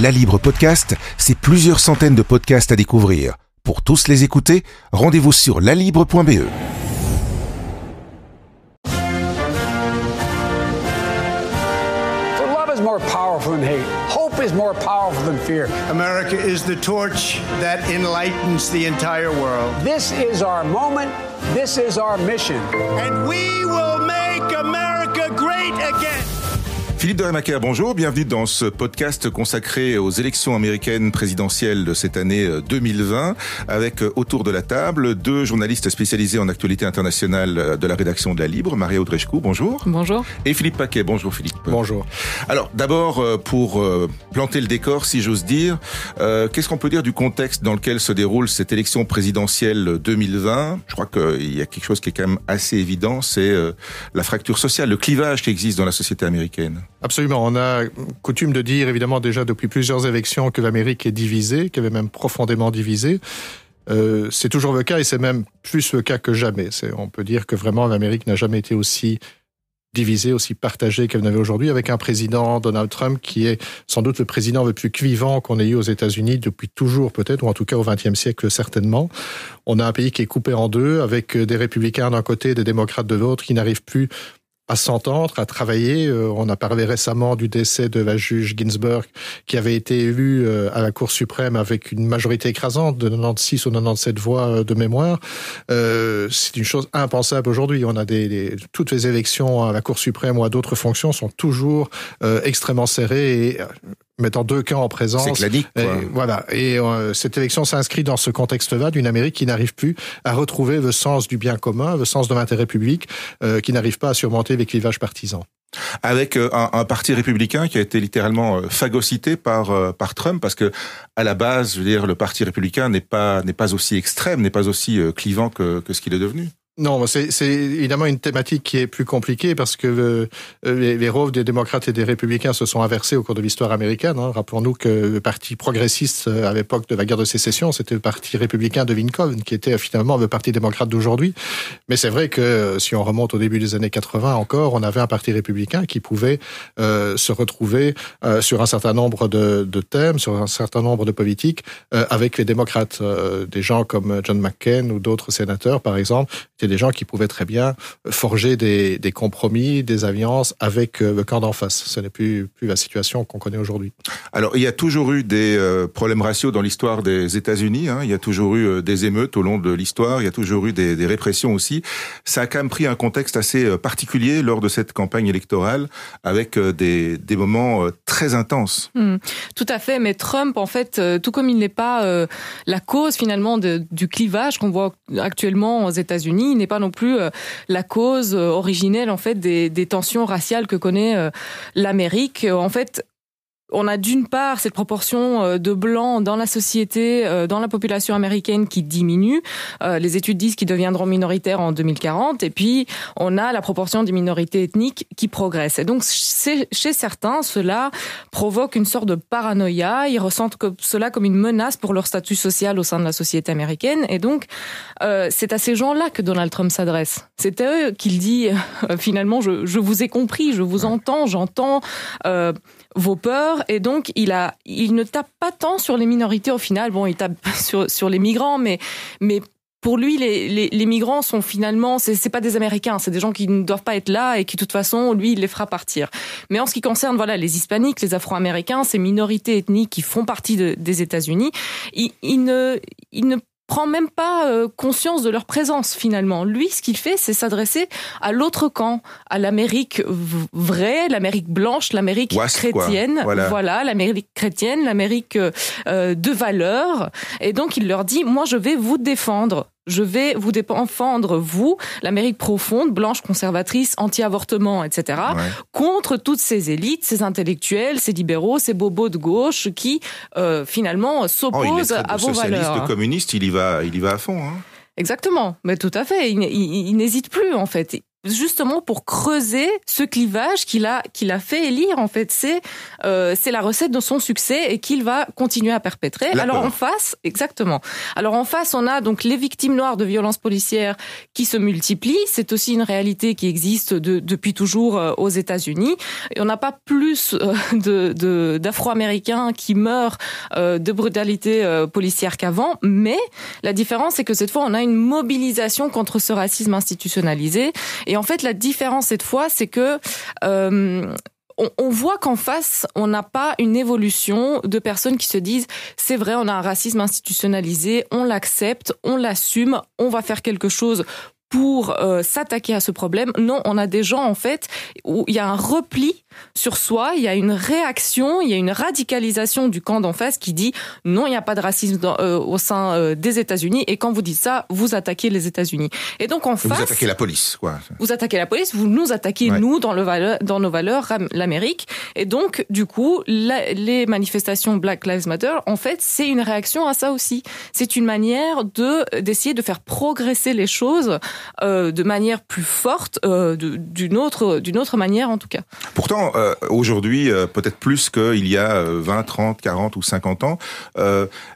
La Libre Podcast, c'est plusieurs centaines de podcasts à découvrir. Pour tous les écouter, rendez-vous sur lalibre.be. For love is more powerful than hate. Hope is more powerful than fear. America is the torch that enlightens the entire world. This is our moment. This is our mission. And we will make America great again. Philippe de Rémaker, bonjour, bienvenue dans ce podcast consacré aux élections américaines présidentielles de cette année 2020, avec euh, autour de la table deux journalistes spécialisés en actualité internationale euh, de la rédaction de La Libre, Maria Audrechkou, bonjour. Bonjour. Et Philippe Paquet, bonjour Philippe. Bonjour. Alors d'abord, euh, pour planter le décor, si j'ose dire, qu'est-ce qu'on peut dire du contexte dans lequel se déroule cette élection présidentielle 2020 Je crois qu'il y a quelque chose qui est quand même assez évident, c'est la fracture sociale, le clivage qui existe dans la société américaine. Absolument. On a coutume de dire, évidemment, déjà depuis plusieurs élections que l'Amérique est divisée, qu'elle est même profondément divisée. Euh, c'est toujours le cas et c'est même plus le cas que jamais. On peut dire que vraiment l'Amérique n'a jamais été aussi divisée, aussi partagée qu'elle n'avait aujourd'hui, avec un président, Donald Trump, qui est sans doute le président le plus clivant qu'on ait eu aux États-Unis depuis toujours peut-être, ou en tout cas au XXe siècle certainement. On a un pays qui est coupé en deux, avec des républicains d'un côté, des démocrates de l'autre, qui n'arrivent plus à s'entendre, à travailler. Euh, on a parlé récemment du décès de la juge Ginsburg, qui avait été élue euh, à la Cour suprême avec une majorité écrasante de 96 ou 97 voix euh, de mémoire. c'est une chose impensable aujourd'hui. On a des, toutes les élections à la Cour suprême ou à d'autres fonctions sont toujours extrêmement serrées et mettant deux camps en présence. C'est clanique, quoi. Et, voilà. Et euh, cette élection s'inscrit dans ce contexte-là d'une Amérique qui n'arrive plus à retrouver le sens du bien commun, le sens de l'intérêt public, euh, qui n'arrive pas à surmonter les clivages partisans avec euh, un, un, parti républicain qui a été littéralement phagocyté par par Trump parce que à la base, je veux dire, le parti républicain n'est pas n'est pas aussi extrême, n'est pas aussi clivant que que ce qu'il est devenu. Non, c'est évidemment une thématique qui est plus compliquée parce que euh, les, les rôles des démocrates et des républicains se sont inversés au cours de l'histoire américaine. Hein. Rappelons-nous que le parti progressiste euh, à l'époque de la guerre de sécession, c'était le parti républicain de Lincoln, qui était finalement le parti démocrate d'aujourd'hui. Mais c'est vrai que euh, si on remonte au début des années 80 encore, on avait un parti républicain qui pouvait euh, se retrouver euh, sur un certain nombre de, de, thèmes, sur un certain nombre de politiques, avec les démocrates. des gens comme John McCain ou d'autres sénateurs, par exemple, des gens qui pouvaient très bien forger des, des compromis, des alliances avec euh, le camp d'en face. Ce n'est plus, plus la situation qu'on connaît aujourd'hui. Alors, il y a toujours eu des euh, problèmes raciaux dans l'histoire des États-Unis. Hein. Il y a toujours eu euh, des émeutes au long de l'histoire. Il y a toujours eu des, des, répressions aussi. Ça a quand même pris un contexte assez particulier lors de cette campagne électorale, avec des, des moments très intenses. Hmm. Tout à fait. Mais Trump, en fait, tout comme il n'est pas la cause finalement de, du clivage qu'on voit actuellement aux États-Unis, n'est pas non plus euh, la cause euh, originelle en fait des, des tensions raciales que connaît euh, l'Amérique. En fait, on a d'une part cette proportion euh, de blancs dans la société, euh, dans la population américaine qui diminue. Euh, les études disent qu'ils deviendront minoritaires en 2040. Et puis, on a la proportion des minorités ethniques qui progresse. Et donc, chez certains, cela provoque une sorte de paranoïa. Ils ressentent cela comme une menace pour leur statut social au sein de la société américaine. Et donc, c'est à ces gens-là que Donald Trump s'adresse. C'est à eux qu'il dit, finalement, je, je, vous ai compris, je vous entends, j'entends vos peurs et donc il a il ne tape pas tant sur les minorités au final bon il tape sur sur les migrants mais mais pour lui, les, les, les migrants sont finalement, c'est pas des Américains, c'est des gens qui ne doivent pas être là et qui, de toute façon, lui, il les fera partir. Mais en ce qui concerne, voilà, les Hispaniques, les Afro-Américains, ces minorités ethniques qui font partie de, des États-Unis, ils, ils, ne, ils ne prend même pas euh, conscience de leur présence finalement. Lui, ce qu'il fait, c'est s'adresser à l'autre camp, à l'Amérique vraie, l'Amérique blanche, l'Amérique chrétienne, voilà, l'Amérique chrétienne, l'Amérique euh, de valeur. Et donc, il leur dit, moi, je vais vous défendre je vais vous défendre, vous, l'Amérique profonde, blanche, conservatrice, anti-avortement, etc., contre toutes ces élites, ces intellectuels, ces libéraux, ces bobos de gauche qui, euh, finalement, oh, s'opposent à vos valeurs. Socialiste, communiste, il y va, il y va à fond. Hein. Exactement, mais tout à fait. Il, il, il n'hésite plus en fait. Justement pour creuser ce clivage qu'il a qu'il a fait élire en fait c'est euh, c'est la recette de son succès et qu'il va continuer à perpétrer. Alors en face, exactement. Alors en face, on a donc les victimes noires de violences policières qui se multiplient. C'est aussi une réalité qui existe de, depuis toujours euh, aux États-Unis. Et on n'a pas plus euh, de d'Afro-Américains qui meurent euh, de brutalité policière qu'avant, mais la différence c'est que cette fois on a une mobilisation contre ce racisme institutionnalisé et en fait, la différence cette fois, c'est que euh, on, voit qu'en face, on n'a pas une évolution de personnes qui se disent c'est vrai, on a un racisme institutionnalisé, on l'accepte, on l'assume, on va faire quelque chose pour euh, s'attaquer à ce problème. Non, on a des gens en fait où il y a un repli sur soi, il y a une réaction, il y a une radicalisation du camp d'en face qui dit non, il n'y a pas de racisme euh, au sein euh, des États-Unis et quand vous dites ça, vous attaquez les États-Unis. Et donc en face, vous attaquez la police, quoi. Vous attaquez la police, vous nous attaquez nous dans le valeur, dans nos valeurs, l'Amérique. Et donc du coup, les manifestations Black Lives Matter, en fait, c'est une réaction à ça aussi. C'est une manière de d'essayer de faire progresser les choses euh, de manière plus forte, d'une autre, d'une autre manière en tout cas. Pourtant, euh, aujourd'hui, peut-être plus qu'il y a 20, 30, 40 ou 50 ans,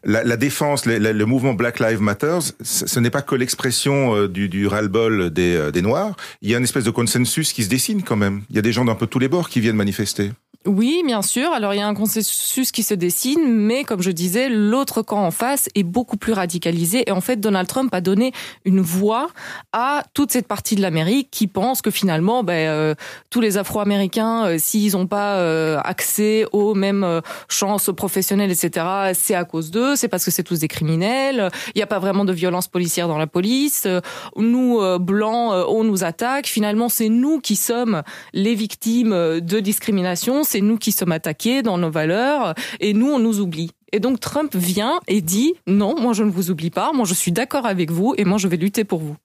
la, défense, le mouvement Black Lives Matter, ce n'est pas que l'expression du, du ras-le-bol des, des Noirs. Il y a une espèce de consensus qui se dessine quand même. Il y a des gens d'un peu tous les bords qui viennent manifester. Oui, bien sûr. Alors il y a un consensus qui se dessine, mais comme je disais, l'autre camp en face est beaucoup plus radicalisé. Et en fait, Donald Trump a donné une voix à toute cette partie de l'Amérique qui pense que finalement, ben, euh, tous les Afro-Américains, euh, s'ils n'ont pas euh, accès aux mêmes chances professionnelles, etc., c'est à cause d'eux. C'est parce que c'est tous des criminels. Il n'y a pas vraiment de violence policière dans la police. Nous, blancs, on nous attaque. Finalement, c'est nous qui sommes les victimes de discrimination c'est nous qui sommes attaqués dans nos valeurs et nous, on nous oublie. Et donc Trump vient et dit non, moi je ne vous oublie pas, moi je suis d'accord avec vous et moi je vais lutter pour vous.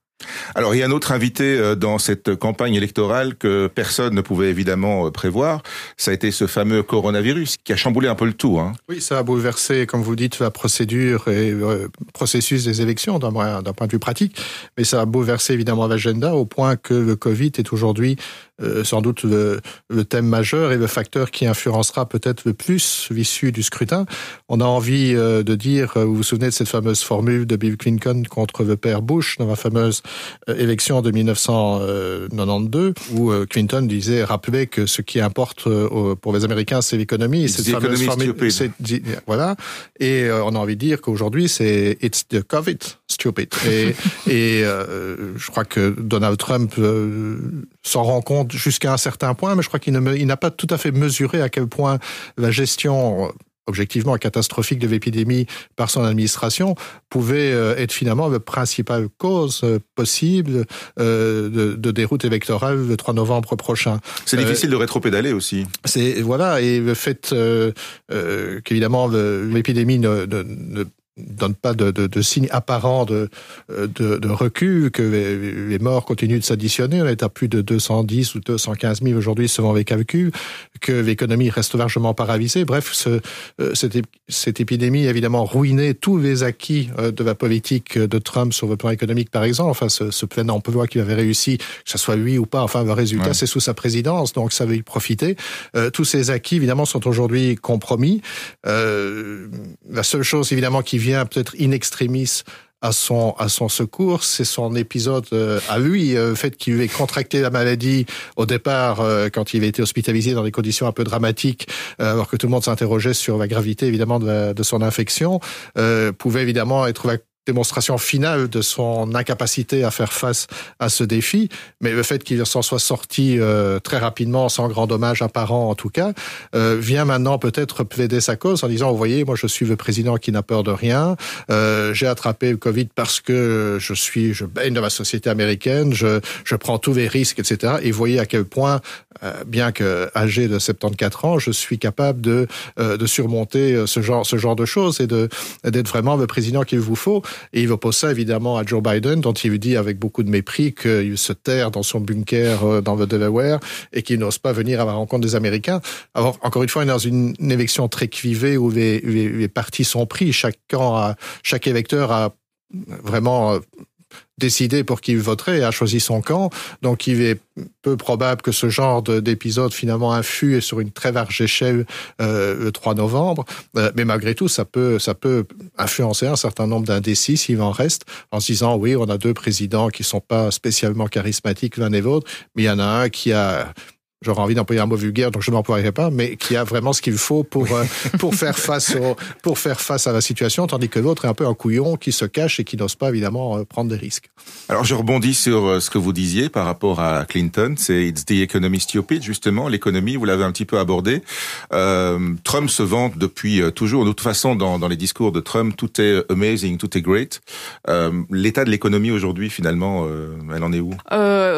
Alors il y a un autre invité euh, dans cette campagne électorale que personne ne pouvait évidemment euh, prévoir. Ça a été ce fameux coronavirus qui a chamboulé un peu le tout. Hein. Oui, ça a bouleversé, comme vous dites, la procédure et le euh, processus des élections d'un point de vue pratique, mais ça a bouleversé évidemment l'agenda au point que le Covid est aujourd'hui sans doute le, thème majeur et le facteur qui influencera peut-être le plus l'issue du scrutin. On a envie de dire, vous vous souvenez de cette fameuse formule de Bill Clinton contre le père Bush dans la fameuse élection de 1992 où euh, Clinton disait, rappelait que ce qui importe euh, pour les Américains, c'est l'économie. C'est Voilà. Et on a envie de dire qu'aujourd'hui, c'est it's the COVID stupid. Et, et je crois que Donald Trump s'en rend compte jusqu'à un certain point, mais je crois qu'il n'a pas tout à fait mesuré à quel point la gestion objectivement catastrophique de l'épidémie par son administration pouvait euh, être finalement la principale cause euh, possible euh, de, de déroute électorale le 3 novembre prochain. C'est difficile de rétropédaler aussi. C'est voilà et le fait qu'évidemment l'épidémie ne, ne donne pas de, de, de signes apparents de, de, de, recul, que les, morts continuent de s'additionner. On est à plus de 210 ou 215 000 aujourd'hui selon les calculs, que l'économie reste largement paralysée. Bref, ce, euh, cette, cette, épidémie a évidemment ruiné tous les acquis euh, de la politique de Trump sur le plan économique, par exemple. Enfin, ce, ce plein emploi qu'il avait réussi, que ce soit lui ou pas, enfin, le résultat, c'est sous sa présidence, donc ça veut y profiter. Euh, tous ces acquis, évidemment, sont aujourd'hui compromis. Euh, la seule chose, évidemment, qui vient peut-être in extremis à son à son secours, c'est son épisode euh, à lui, euh, le fait qu'il ait contracté la maladie au départ euh, quand il a été hospitalisé dans des conditions un peu dramatiques, alors que tout le monde s'interrogeait sur la gravité évidemment de, de son infection, pouvait évidemment être démonstration finale de son incapacité à faire face à ce défi, mais le fait qu'il s'en soit sorti euh, très rapidement, sans grand dommage apparent en tout cas, euh, vient maintenant peut-être plaider sa cause en disant, vous voyez, moi je suis le président qui n'a peur de rien, euh, j'ai attrapé le Covid parce que je suis, je baigne dans la société américaine, je, je prends tous les risques, etc. Et vous voyez à quel point, bien que âgé de 74 ans, je suis capable de, de surmonter ce genre, ce genre de choses et d'être vraiment le président qu'il vous faut. Et il oppose ça évidemment à Joe Biden, dont il dit avec beaucoup de mépris qu'il se terre dans son bunker euh, dans le Delaware et qu'il n'ose pas venir à la rencontre des Américains. Alors, encore une fois, est dans une, élection très clivée où les, partis sont pris. Chaque électeur a vraiment euh, décidé pour qui il voterait et a choisi son camp. Donc il est peu probable que ce genre d'épisode finalement influe sur une très large échelle euh, le 3 novembre. Euh, mais malgré tout, ça peut, ça peut influencer un certain nombre d'indécis s'il en reste, en se disant oui, on a deux présidents qui sont pas spécialement charismatiques l'un et l'autre, mais il y en a un qui a j'aurais envie d'employer un mot vulgaire, donc je n'emploierai pas, mais qui a vraiment ce qu'il faut pour euh, pour faire face au, pour faire face à la situation, tandis que l'autre est un peu un couillon qui se cache et qui n'ose pas évidemment euh, prendre des risques. Alors je rebondis sur euh, ce que vous disiez par rapport à Clinton, c'est it's the economy stupid justement, l'économie, vous l'avez un petit peu abordé. Euh, Trump se vante depuis toujours, de toute façon dans, dans les discours de Trump, tout est amazing, tout est great. Euh, L'état de l'économie aujourd'hui finalement, elle en est où?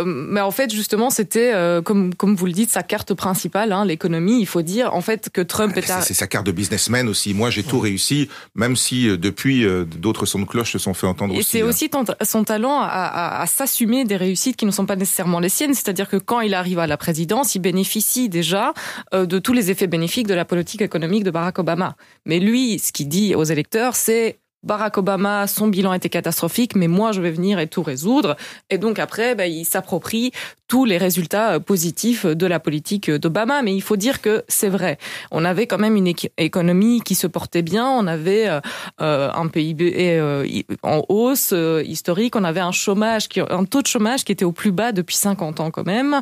Mais en fait justement c'était comme comme vous dit, de sa carte principale, hein, l'économie. Il faut dire en fait que Trump est. C'est sa carte de businessman aussi. Moi, j'ai tout réussi, même si euh, depuis euh, d'autres sons de cloche se sont fait entendre. Et c'est hein. aussi son talent à, à, à s'assumer des réussites qui ne sont pas nécessairement les siennes. C'est-à-dire que quand il arrive à la présidence, il bénéficie déjà euh, de tous les effets bénéfiques de la politique économique de Barack Obama. Mais lui, ce qu'il dit aux électeurs, c'est Barack Obama, son bilan était catastrophique, mais moi, je vais venir et tout résoudre. Et donc après, bah, il s'approprie tous les résultats euh, positifs de la politique d'Obama. Mais il faut dire que c'est vrai. On avait quand même une économie qui se portait bien. On avait euh, euh, un PIB en hausse historique. On avait un chômage, un taux de chômage qui était au plus bas depuis 50 ans quand même.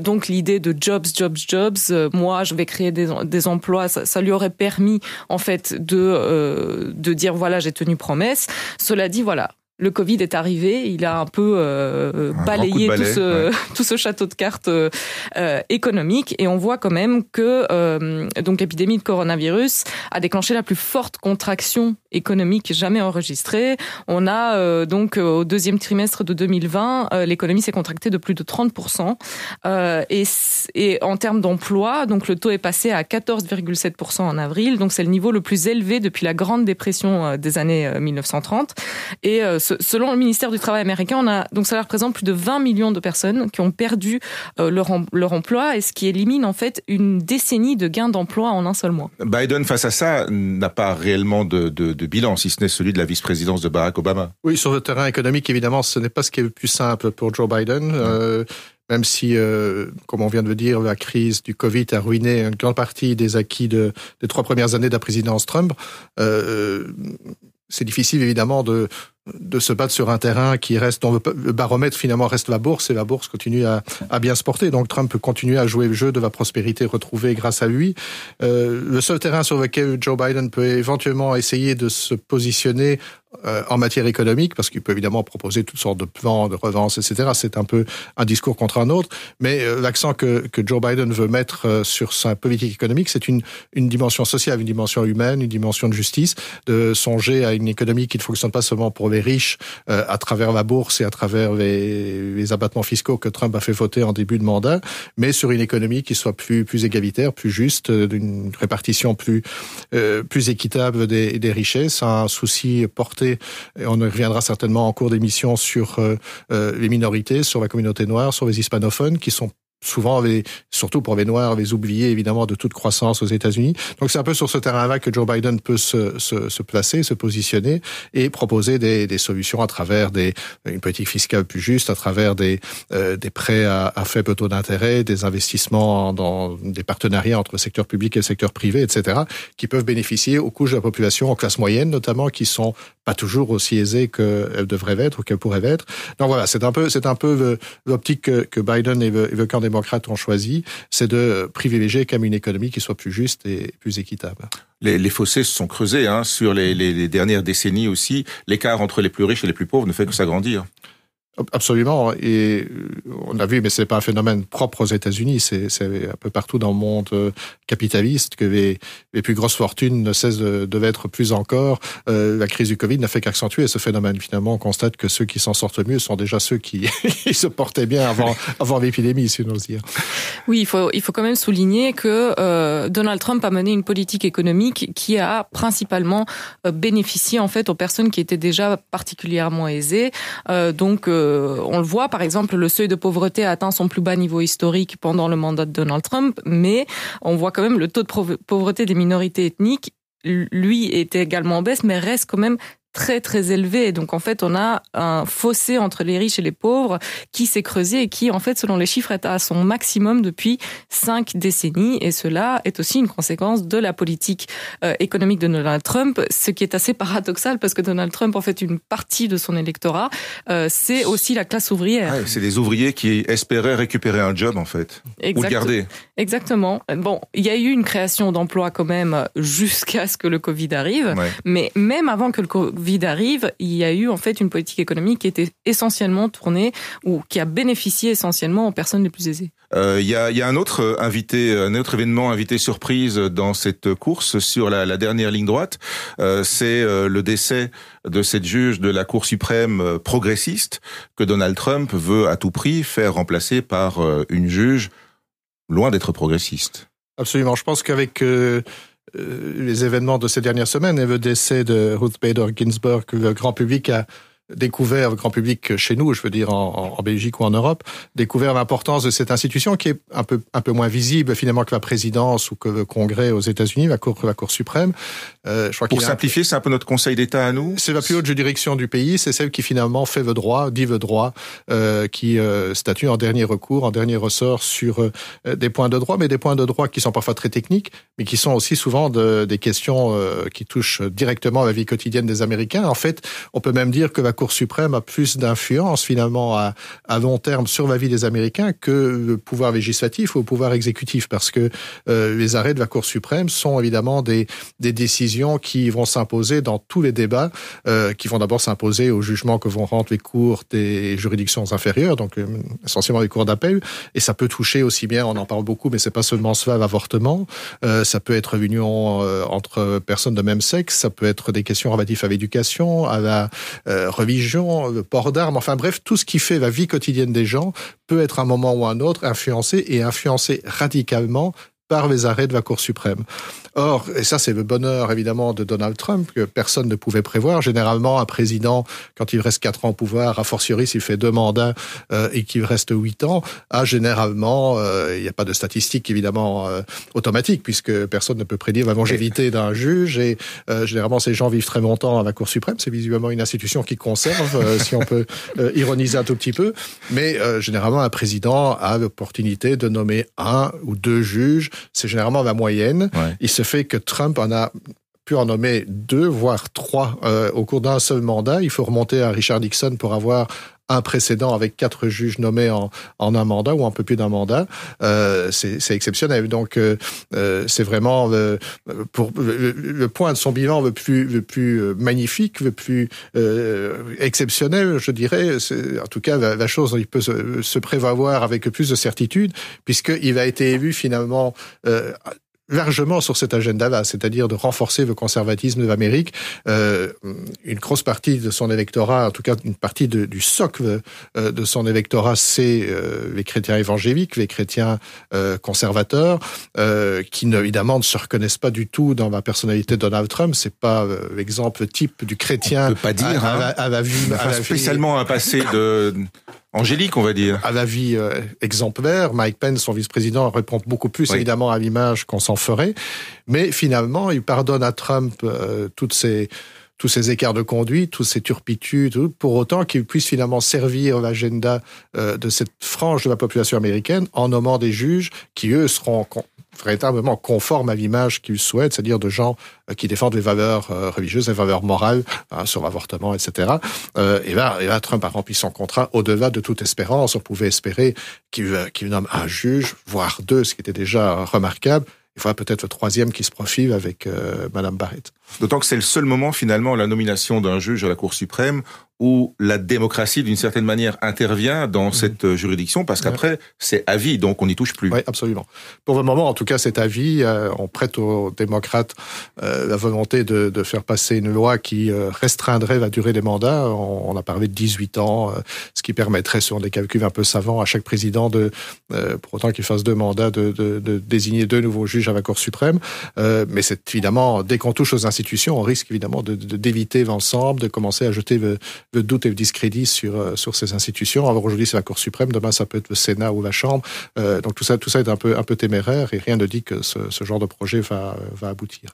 donc l'idée de jobs, jobs, jobs. moi, je vais créer des, des emplois. Ça, ça, lui aurait permis en fait de de dire voilà, j'ai tenu promesse. Cela dit, voilà, le Covid est arrivé, il a un peu euh, balayé tout, ce, tout ce château de cartes euh, euh, économique. Et on voit quand même que euh, donc l'épidémie de coronavirus a déclenché la plus forte contraction économique jamais enregistrée. On a euh, donc au deuxième trimestre de 2020, l'économie s'est contractée de plus de 30% et, et en termes d'emploi, donc le taux est passé à 14,7% en avril, donc c'est le niveau le plus élevé depuis la grande dépression des années 1930 et selon le ministère du Travail américain, on a, donc ça représente plus de 20 millions de personnes qui ont perdu euh, leur, leur emploi et ce qui élimine en fait une décennie de gains d'emploi en un seul mois. Biden, face à ça, n'a pas réellement de, de, de, bilan, si ce n'est celui de la vice-présidence de Barack Obama. Oui, sur le terrain économique, évidemment, ce n'est pas ce qui est le plus simple pour Joe Biden. Euh, même si, euh, comme on vient de le dire, la crise du Covid a ruiné une grande partie des acquis de, des trois premières années de la présidence Trump, euh, c'est difficile évidemment de de se battre sur un terrain qui reste dont le baromètre finalement reste la bourse et la bourse continue à, bien se porter. Donc Trump peut continuer à jouer le jeu de la prospérité retrouvée grâce à lui. Euh, le seul terrain sur lequel Joe Biden peut éventuellement essayer de se positionner euh, en matière économique, parce qu'il peut évidemment proposer toutes sortes de plans, de revances, etc. C'est un peu un discours contre un autre, mais euh, l'accent que, que Joe Biden veut mettre euh, sur sa politique économique, c'est une, une dimension sociale, une dimension humaine, une dimension de justice, de songer à une économie qui ne fonctionne pas seulement pour les riches euh, à travers la bourse et à travers les, abattements fiscaux que Trump a fait voter en début de mandat, mais sur une économie qui soit plus, plus égalitaire, plus juste, euh, d'une répartition plus, euh, plus équitable des, richesses, un souci porté, et on reviendra certainement en cours d'émission sur les minorités, sur la communauté noire, sur les hispanophones, qui sont souvent, surtout pour les Noirs, les oubliés évidemment de toute croissance aux États-Unis. Donc c'est un peu sur ce terrain-là que Joe Biden peut se, se, se, placer, se positionner et proposer des, des solutions à travers des, une politique fiscale plus juste, à travers des, euh, des prêts à, à faible taux d'intérêt, des investissements dans des partenariats entre secteur public et secteur privé, etc., qui peuvent bénéficier aux couches de la population, en classe moyenne notamment, qui sont pas toujours aussi aisées qu'elles devraient être ou qu'elles pourraient être. Donc voilà, c'est un peu, c'est un peu l'optique que, Biden évoque le camp démocrates ont choisi, c'est de privilégier quand même une économie qui soit plus juste et plus équitable. Les, fossés se sont creusés hein, sur les, les dernières décennies aussi. L'écart entre les plus riches et les plus pauvres ne fait que s'agrandir. Absolument. Et on a vu, mais c'est pas un phénomène propre aux États-Unis, c'est un peu partout dans le monde euh, capitaliste que les, les plus grosses fortunes ne cessent de, de l'être plus encore. Euh, la crise du Covid n'a fait qu'accentuer ce phénomène. Finalement, on constate que ceux qui s'en sortent mieux sont déjà ceux qui se portaient bien avant, avant l'épidémie, si on dire. Oui, il faut, il faut quand même souligner que euh, Donald Trump a mené une politique économique qui a principalement euh, bénéficié en fait aux personnes qui étaient déjà particulièrement aisées. Euh, donc euh, on le voit, par exemple, le seuil de pauvreté a atteint son plus bas niveau historique pendant le mandat de Donald Trump, mais on voit quand même le taux de pauvreté des minorités ethniques, lui, est également en baisse, mais reste quand même très très élevé. Donc en fait, on a un fossé entre les riches et les pauvres qui s'est creusé et qui, en fait, selon les chiffres, est à son maximum depuis cinq décennies. Et cela est aussi une conséquence de la politique euh, économique de Donald Trump, ce qui est assez paradoxal parce que Donald Trump, en fait, une partie de son électorat, euh, c'est aussi la classe ouvrière. c'est des ouvriers qui espéraient récupérer un job, en fait, ou le garder. Exactement. Bon, il y a eu une création d'emplois quand même jusqu'à ce que le Covid arrive, mais même avant que le Covid arrive, il y a eu en fait une politique économique qui était essentiellement tournée ou qui a bénéficié essentiellement aux personnes les plus aisées. Euh, il y, a, y, a, un autre invité, un autre événement invité surprise dans cette course sur la, la dernière ligne droite. Euh, c'est euh, le décès de cette juge de la Cour suprême euh, progressiste que Donald Trump veut à tout prix faire remplacer par une juge loin d'être progressiste. Absolument. Je pense qu'avec les événements de ces dernières semaines et le décès de Ruth Bader Ginsburg, le grand public a découvert, grand public chez nous, je veux dire en, en Belgique ou en Europe, découvert l'importance de cette institution qui est un peu un peu moins visible finalement que la présidence ou que le Congrès aux États-Unis, la Cour la Cour suprême. Euh, je crois Pour simplifier, c'est un peu notre Conseil d'État à nous. C'est la plus haute juridiction du pays, c'est celle qui finalement fait le droit, dit le droit, euh, qui euh, statue en dernier recours, en dernier ressort sur euh, des points de droit, mais des points de droit qui sont parfois très techniques, mais qui sont aussi souvent de, des questions euh, qui touchent directement à la vie quotidienne des Américains. En fait, on peut même dire que la Cour suprême a plus d'influence finalement à, à, long terme sur la vie des Américains que le pouvoir législatif ou le pouvoir exécutif, parce que euh, les arrêts de la Cour suprême sont évidemment des, des décisions qui vont s'imposer dans tous les débats, euh, qui vont d'abord s'imposer au jugement que vont rendre les cours des juridictions inférieures, donc euh, essentiellement les cours d'appel, et ça peut toucher aussi bien, on en parle beaucoup, mais c'est pas seulement cela, l'avortement, euh, ça peut être l'union euh, entre personnes de même sexe, ça peut être des questions relatives à l'éducation, à la euh, religion, le port d'armes, enfin bref, tout ce qui fait la vie quotidienne des gens peut être à un moment ou à un autre influencé et influencé radicalement par les arrêts de la Cour suprême. Or, et ça c'est le bonheur évidemment de Donald Trump que personne ne pouvait prévoir. Généralement, un président, quand il reste quatre ans au pouvoir, a fortiori s'il fait deux mandats euh, et qu'il reste huit ans, a généralement, euh, il n'y a pas de statistiques évidemment euh, automatiques puisque personne ne peut prédire la longévité d'un juge et euh, généralement ces gens vivent très longtemps à la Cour suprême. C'est visuellement une institution qui conserve, euh, si on peut euh, ironiser un tout petit peu, mais généralement un président a l'opportunité de nommer un ou deux juges. C'est généralement la moyenne. Ouais. Il se fait que Trump en a pu en nommer deux, voire trois euh, au cours d'un seul mandat. Il faut remonter à Richard Nixon pour avoir un précédent avec quatre juges nommés en, en un mandat ou un peu plus d'un mandat. Euh, c'est exceptionnel. Donc, euh, euh, c'est vraiment le, pour, le, le, point de son bilan le plus, le plus magnifique, le plus euh, exceptionnel, je dirais. En tout cas, la, la chose, il peut se, se prévoir avec plus de certitude, puisqu'il a été élu finalement euh, largement sur cet agenda-là, c'est-à-dire de renforcer le conservatisme de l'Amérique. Euh, une grosse partie de son électorat, en tout cas une partie de, du socle euh, de son électorat, c'est euh, les chrétiens évangéliques, les chrétiens euh, conservateurs, euh, qui ne, évidemment ne se reconnaissent pas du tout dans la personnalité de Donald Trump. C'est pas l'exemple type du chrétien. On peut pas dire. À, à, à, à la vue, enfin, spécialement un passé de Angélique, on va dire. À la vie euh, exemplaire, Mike Pence, son vice-président, répond beaucoup plus oui. évidemment à l'image qu'on s'en ferait. Mais finalement, il pardonne à Trump euh, toutes ces tous ces écarts de conduite, toutes ces turpitudes, pour autant qu'il puisse finalement servir l'agenda euh, de cette frange de la population américaine en nommant des juges qui, eux, seront véritablement conformes à l'image qu'ils souhaitent, c'est-à-dire de gens euh, qui défendent les valeurs euh, religieuses, les valeurs morales hein, sur l'avortement, etc. Euh, et, là, Trump a rempli son contrat au-delà de toute espérance. On pouvait espérer qu'il qu nomme un juge, voire deux, ce qui était déjà remarquable. Il faudra peut-être le troisième qui se profile avec euh, Madame Barrett. D'autant que c'est le seul moment, finalement, la nomination d'un juge à la Cour suprême où la démocratie, d'une certaine manière, intervient dans mmh. cette juridiction, parce qu'après, ouais. c'est avis, donc on n'y touche plus. Oui, absolument. Pour le moment, en tout cas, c'est avis. Euh, on prête aux démocrates euh, la volonté de, de, faire passer une loi qui euh, restreindrait la durée des mandats. On, on a parlé de 18 ans, euh, ce qui permettrait, selon des calculs un peu savants, à chaque président, de, euh, pour autant qu'il fasse deux mandats, de, de, de, désigner deux nouveaux juges à la Cour suprême. Euh, mais c'est évidemment, dès qu'on touche aux institutions, on risque évidemment d'éviter l'ensemble, de commencer à jeter le, de doute et de discrédit sur, sur ces institutions. Alors aujourd'hui, c'est la Cour suprême, demain, ça peut être le Sénat ou la Chambre. donc tout ça, tout ça est un peu, un peu téméraire et rien ne dit que ce, ce genre de projet va, va aboutir.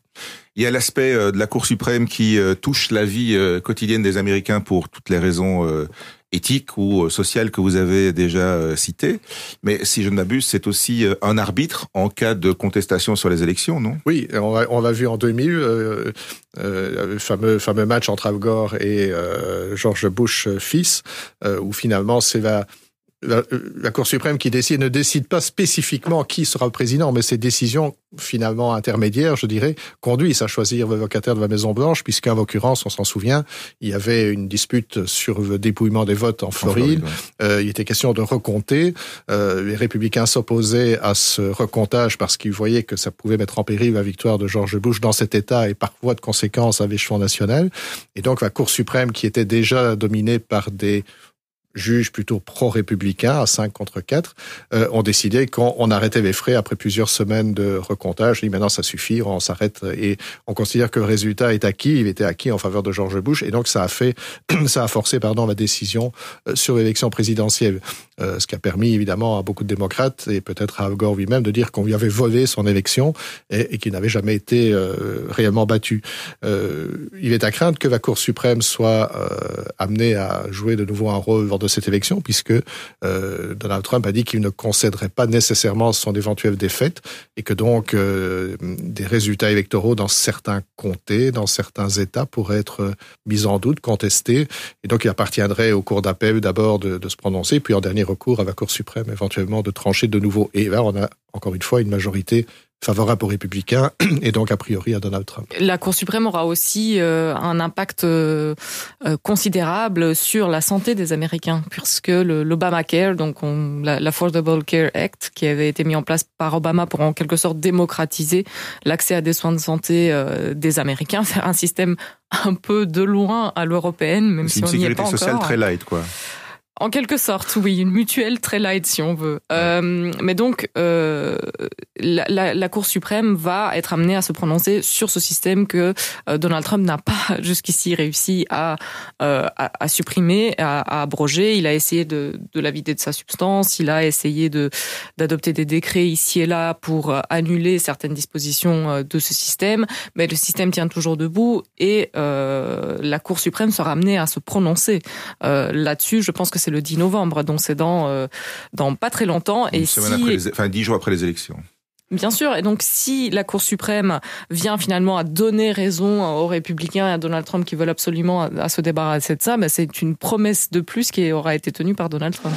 Il y a l'aspect de la Cour suprême qui touche la vie quotidienne des Américains pour toutes les raisons éthique ou euh, sociale que vous avez déjà euh, cité. Mais si je ne m'abuse, c'est aussi euh, un arbitre en cas de contestation sur les élections, non? Oui, on l'a vu en 2000, euh, le fameux, fameux match entre Al Gore et George Bush fils, où finalement c'est la la, la, Cour suprême qui décide ne décide pas spécifiquement qui sera le président, mais ses décisions finalement intermédiaires, je dirais, conduisent à choisir le locataire de la Maison Blanche, puisqu'en l'occurrence, on s'en souvient, il y avait une dispute sur le dépouillement des votes en Floride. euh, il était question de recompter. Euh, les républicains s'opposaient à ce recomptage parce qu'ils voyaient que ça pouvait mettre en péril la victoire de George Bush dans cet État et par voie de conséquence à l'échelon national. Et donc la Cour suprême, qui était déjà dominée par des juges plutôt pro-républicains, à 5 contre 4, euh, ont décidé qu'on arrêtait les frais après plusieurs semaines de recomptage. Et maintenant, ça suffit, on s'arrête et on considère que le résultat est acquis. Il était acquis en faveur de George Bush et donc ça a fait, ça a forcé, pardon, la décision euh, sur l'élection présidentielle. Euh, ce qui a permis évidemment à beaucoup de démocrates et peut-être à Gore lui-même de dire qu'on lui avait volé son élection et, qu'il n'avait jamais été euh, réellement battu. Euh, il est à craindre que la Cour suprême soit amenée à jouer de nouveau un rôle lors de cette élection, puisque Donald Trump a dit qu'il ne concéderait pas nécessairement son éventuelle défaite et que donc des résultats électoraux dans certains comtés, dans certains États pourraient être mis en doute, contestés, et donc il appartiendrait au cours d'appel d'abord de, de se prononcer, puis en dernier recours à la Cour suprême éventuellement de trancher de nouveau. Et là, on a encore une fois une majorité favorable aux républicains et donc a priori à Donald Trump. La Cour suprême aura aussi euh, un impact euh, euh, considérable sur la santé des Américains, puisque l'Obamacare, donc on, la, l'Affordable Care Act, qui avait été mis en place par Obama pour en quelque sorte démocratiser l'accès à des soins de santé des Américains, faire un système un peu de loin à l'européenne, même si on n'y est pas encore. une sécurité sociale très light, quoi. En quelque sorte, oui, une mutuelle très light si on veut. Euh, mais donc, euh, la, la, la, Cour suprême va être amenée à se prononcer sur ce système que euh, Donald Trump n'a pas jusqu'ici réussi à, euh, à, à, supprimer, à, à, abroger. Il a essayé de, de la vider de sa substance. Il a essayé de d'adopter des décrets ici et là pour euh, annuler certaines dispositions de ce système. Mais le système tient toujours debout et la Cour suprême sera amenée à se prononcer là-dessus. Je pense que c'est le 10 novembre, donc c'est dans, euh, dans pas très longtemps. Une et si... les, enfin, 10 jours après les élections. Bien sûr, et donc si la Cour suprême vient finalement à donner raison aux républicains et à Donald Trump qui veulent absolument à, se débarrasser de ça, ben c'est une promesse de plus qui aura été tenue par Donald Trump.